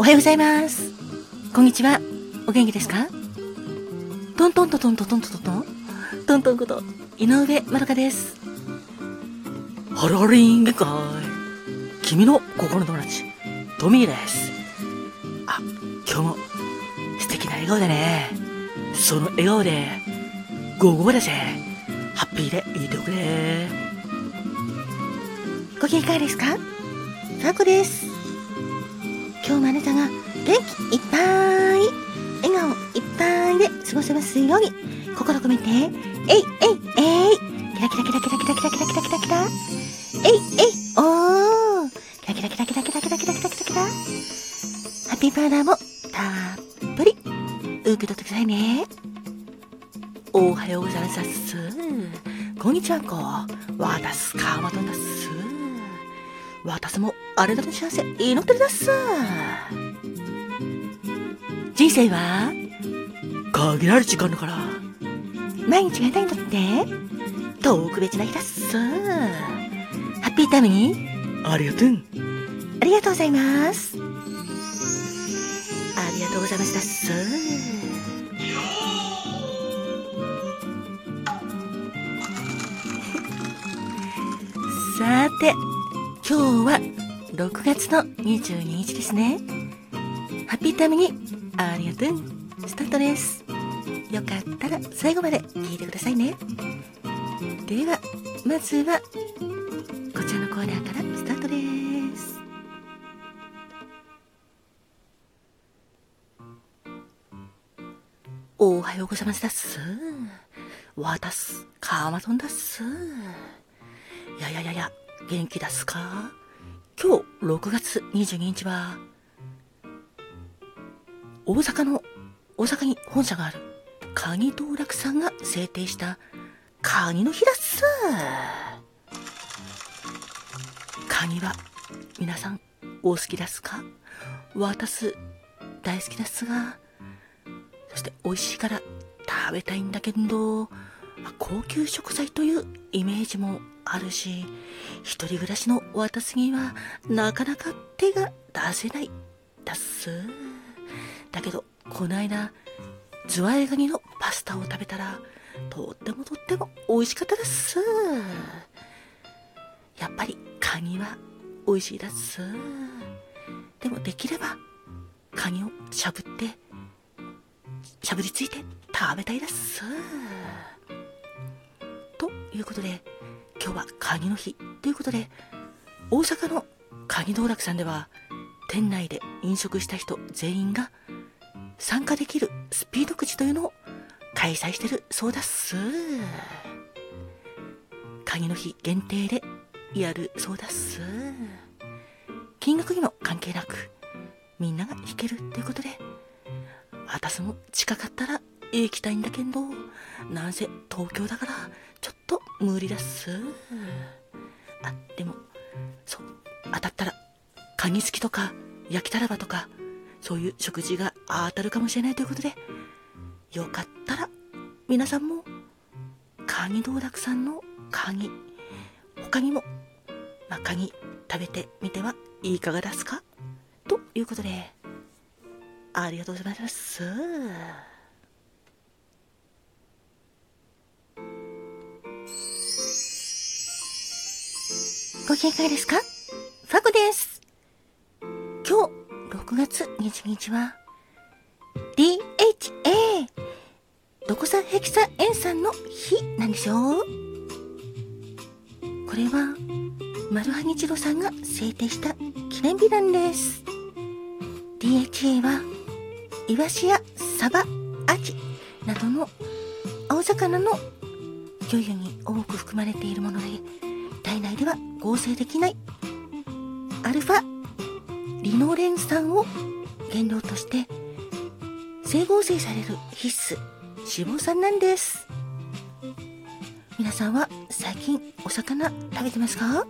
おはようございます。こんにちは。お元気ですか？トントントントントントントントントンこと、井上まどかです。ハロリン限界。君の心の友達、トミーです。あ、今日も素敵な笑顔でね。その笑顔で、午後までせ、ハッピーでいておくれ。ご機嫌いかがですか？ファコです。今日もあなたが元気いっぱい、笑顔いっぱいで過ごせますように、心込めて、えいえいえいキラキラキラキラキラキラキラキラキラキラえいえいおーキラキラキラキラキラキラキラキラキラキラハッピーパウダーもたっぷり受け取ってくださいね。おはようございます。こんにちはんこ。わたすかまとんだっす。私もあれだけの幸せ祈ってるだっす。人生は？限られる時間だから、毎日があなたにとって特別な日だっす。ハッピータイムにありがとう。ありがとうございます。ありがとうございますだっす。さて、今日は6月の22日ですね。ハッピータイムにありがとう。スタートです。よかったら最後まで聞いてくださいね。では、まずは、こちらのコーナーからスタートです。おはようございますだっす。わたす、かまとんだっす。いやいやいやいや、元気だっすか？今日6月22日は、大阪の、大阪に本社がある、カニ道楽さんが制定した、カニの日だっす。カニは、皆さん、お好きですか？私、大好きですが、そして美味しいから食べたいんだけど、高級食材というイメージもあるし、一人暮らしの私にはなかなか手が出せないだっす。だけど、この間、ズワイガニのパスタを食べたら、とってもとっても美味しかったです。やっぱりカニは美味しいだっす。でもできれば、カニをしゃぶって、しゃぶりついて食べたいです。ということで、今日はカニの日ということで、大阪のカニ道楽さんでは、店内で飲食した人全員が参加できるスピードくじというのを開催してるそうだっす。カニの日限定でやるそうだっす。金額にも関係なく、みんなが弾けるということで、私も近かったら行きたいんだけど、なんせ東京だから無理だっす。あ、でも、そう、当たったら、カニ好きとか、焼きたらばとか、そういう食事が当たるかもしれないということで、よかったら、皆さんも、カニ道楽さんのカニ、他にも、まあ、カニ食べてみてはいかがですか？ということで、ありがとうございます。ご機嫌いかがですか？ファコです。今日、6月22日は、DHA、ドコサヘキサエン酸の日なんですよ。これは、マルハニチロさんが制定した記念日なんです。DHA は、イワシやサバ、アジなどの青魚の魚油に多く含まれているもので、体内では合成できないアルファリノレン酸を原料として整合成される必須脂肪酸なんです。皆さんは最近お魚食べてますか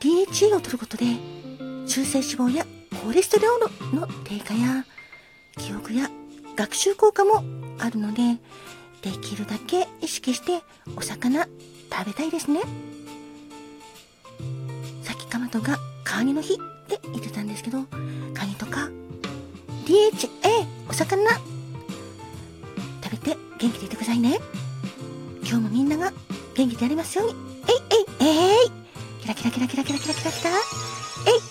?DHA を取ることで中性脂肪やコレステロールの低下や記憶や学習効果もあるのでできるだけ意識してお魚食べたいですね。さっきかまとがカニの日って言ってたんですけど、カニとか、DHA、お魚、食べて元気でいてくださいね。今日もみんなが元気でありますように。えいえいえいキラキラキラキラキラキラキラキラえい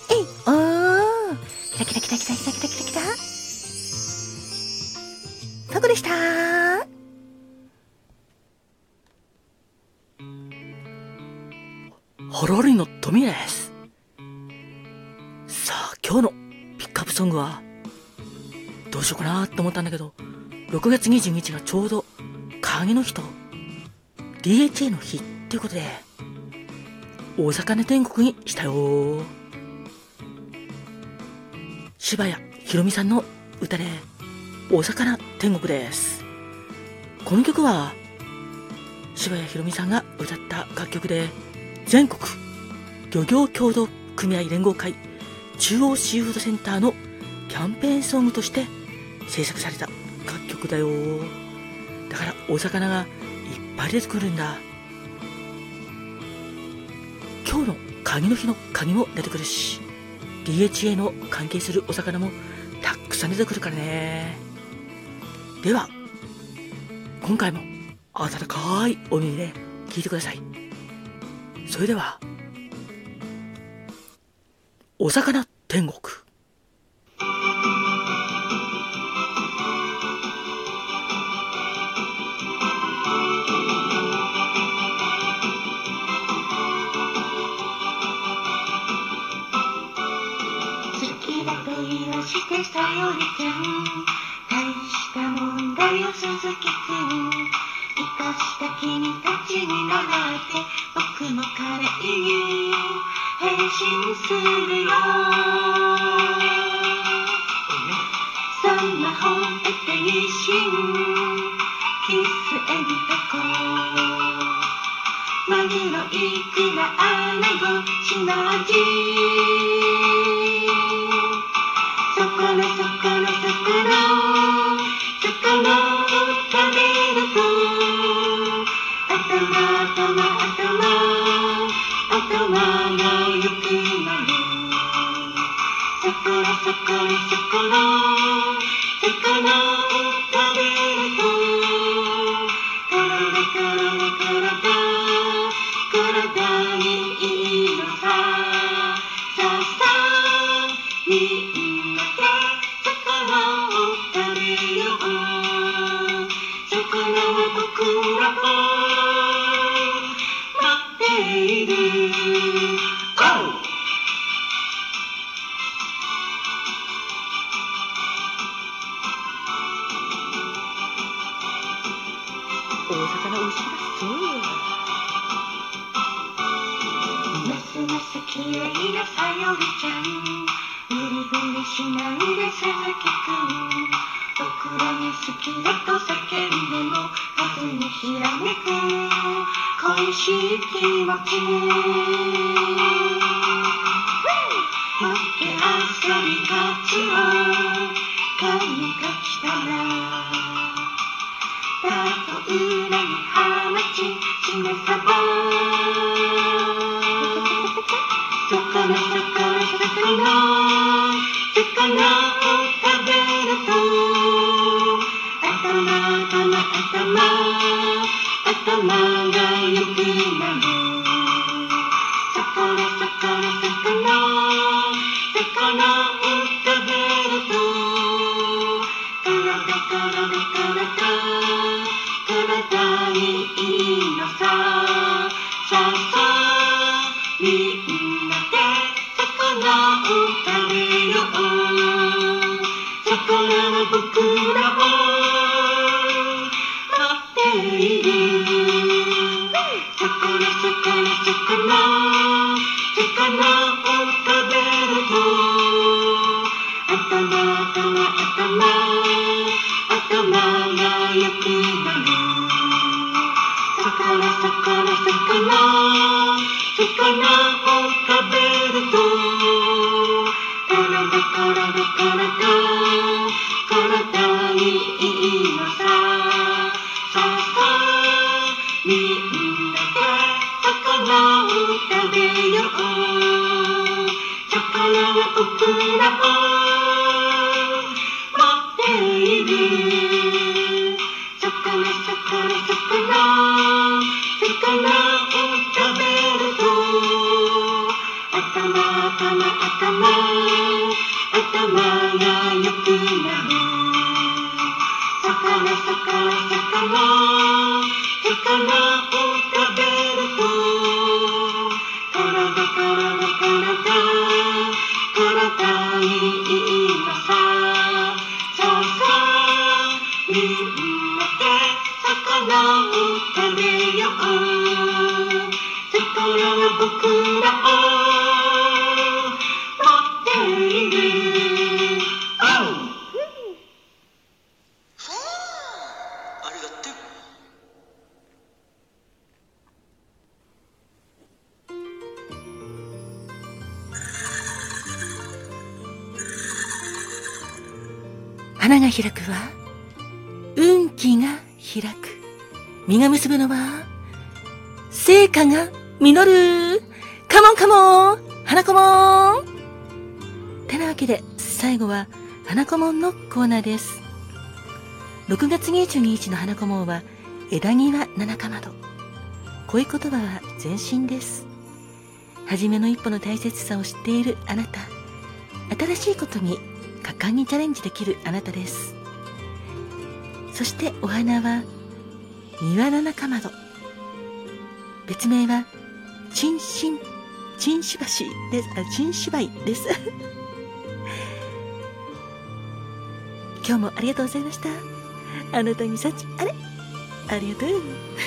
ピップソングは、どうしようかなって思ったんだけど、6月22日がちょうど、鍵の日と、DHA の日っていうことで、大魚天国にしたよ柴谷ひろみさんの歌で、大魚天国です。この曲は、柴谷ひろみさんが歌った楽曲で、全国漁業協同組合連合会中央シーフードセンターのキャンペーンソングとして制作された楽曲だよ。だからお魚がいっぱい出てくるんだ。今日の鍵の日の鍵も出てくるし DHA の関係するお魚もたくさん出てくるからね。では今回も温かいお耳で聞いてください。それではお魚天国。してさよりちゃん大したもんだよ鈴木くん。生かした君たちに習って僕も彼に。変身するよ。スマホで変身キスエビタコマグロイクラアナゴシナジそこのそこのそこのそこのを食べると頭頭頭頭が良くなる」「そこらそこらそこら魚。を食べると」「体体体体にいいのさ」「さあさあみんなで魚を食べよう」「魚は僕らを」しないで鈴木くんらが好きだと叫んでも風にひらめく恋しい気持ち持って遊びがつを髪が来たらたと裏にはまちしめさばそこのそこのそこの魚を食頭頭が良くなる。そこのそこのそこの魚を食べると。体体体。体にいいのさ。さあさあみんなで魚を食べよう。魚魚魚魚を食べると体体体体にいいのささあさあみんなで魚を食べよう。魚は僕らを頭頭が良く花が開くは運気が開く。実が結ぶのは成果が実る。カモンカモン花子もん。てなわけで最後は花子もんのコーナーです。6月22日の花子もんは枝際七かまど。恋言葉は前進です。初めの一歩の大切さを知っているあなた。新しいことに果敢にチャレンジできるあなたです。そしてお花は庭七かまど別名はチンシンチンシバシです。あチンシバイです。今日もありがとうございました。あなたに幸あれ？ありがとう。